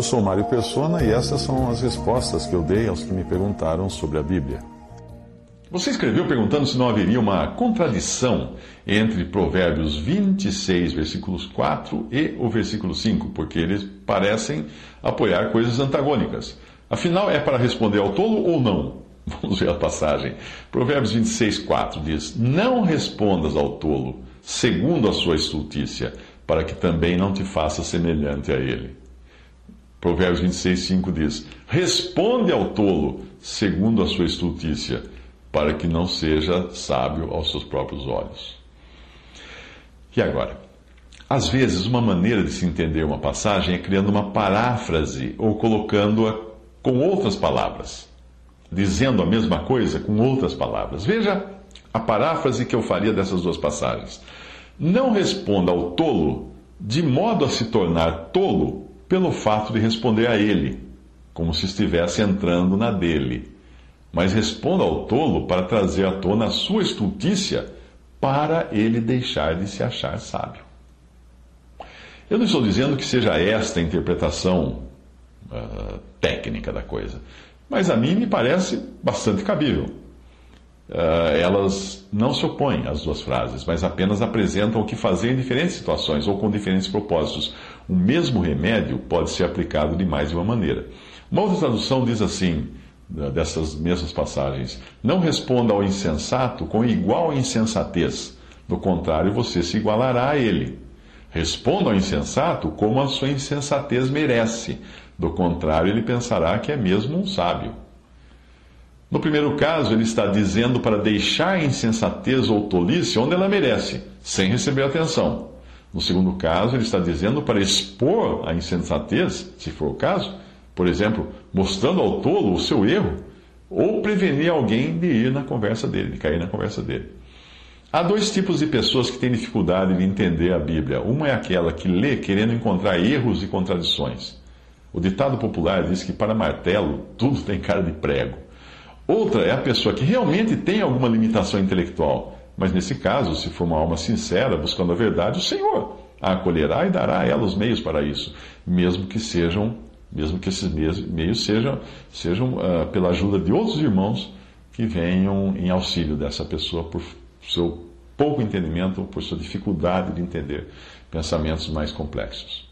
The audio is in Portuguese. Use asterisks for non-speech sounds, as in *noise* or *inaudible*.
Eu sou Mário Persona e essas são as respostas que eu dei aos que me perguntaram sobre a Bíblia. Você escreveu perguntando se não haveria uma contradição entre Provérbios 26, versículos 4 e o versículo 5, porque eles parecem apoiar coisas antagônicas. Afinal, é para responder ao tolo ou não? *laughs* Vamos ver a passagem. Provérbios 26, 4 diz: Não respondas ao tolo segundo a sua estultícia, para que também não te faça semelhante a ele. Provérbios 26, 5 diz: Responde ao tolo segundo a sua estultícia, para que não seja sábio aos seus próprios olhos. E agora? Às vezes, uma maneira de se entender uma passagem é criando uma paráfrase ou colocando-a com outras palavras, dizendo a mesma coisa com outras palavras. Veja a paráfrase que eu faria dessas duas passagens. Não responda ao tolo de modo a se tornar tolo pelo fato de responder a ele, como se estivesse entrando na dele. Mas responda ao tolo para trazer à tona a sua estultícia, para ele deixar de se achar sábio. Eu não estou dizendo que seja esta a interpretação uh, técnica da coisa, mas a mim me parece bastante cabível. Uh, elas não se opõem às duas frases, mas apenas apresentam o que fazer em diferentes situações ou com diferentes propósitos. O mesmo remédio pode ser aplicado de mais de uma maneira. Uma outra tradução diz assim, dessas mesmas passagens: Não responda ao insensato com igual insensatez, do contrário, você se igualará a ele. Responda ao insensato como a sua insensatez merece, do contrário, ele pensará que é mesmo um sábio. No primeiro caso, ele está dizendo para deixar a insensatez ou tolice onde ela merece, sem receber atenção. No segundo caso, ele está dizendo para expor a insensatez, se for o caso, por exemplo, mostrando ao tolo o seu erro, ou prevenir alguém de ir na conversa dele, de cair na conversa dele. Há dois tipos de pessoas que têm dificuldade de entender a Bíblia. Uma é aquela que lê querendo encontrar erros e contradições. O ditado popular diz que para martelo tudo tem cara de prego. Outra é a pessoa que realmente tem alguma limitação intelectual, mas nesse caso, se for uma alma sincera, buscando a verdade, o Senhor a acolherá e dará a ela os meios para isso, mesmo que sejam, mesmo que esses meios sejam, sejam uh, pela ajuda de outros irmãos que venham em auxílio dessa pessoa por seu pouco entendimento, por sua dificuldade de entender pensamentos mais complexos.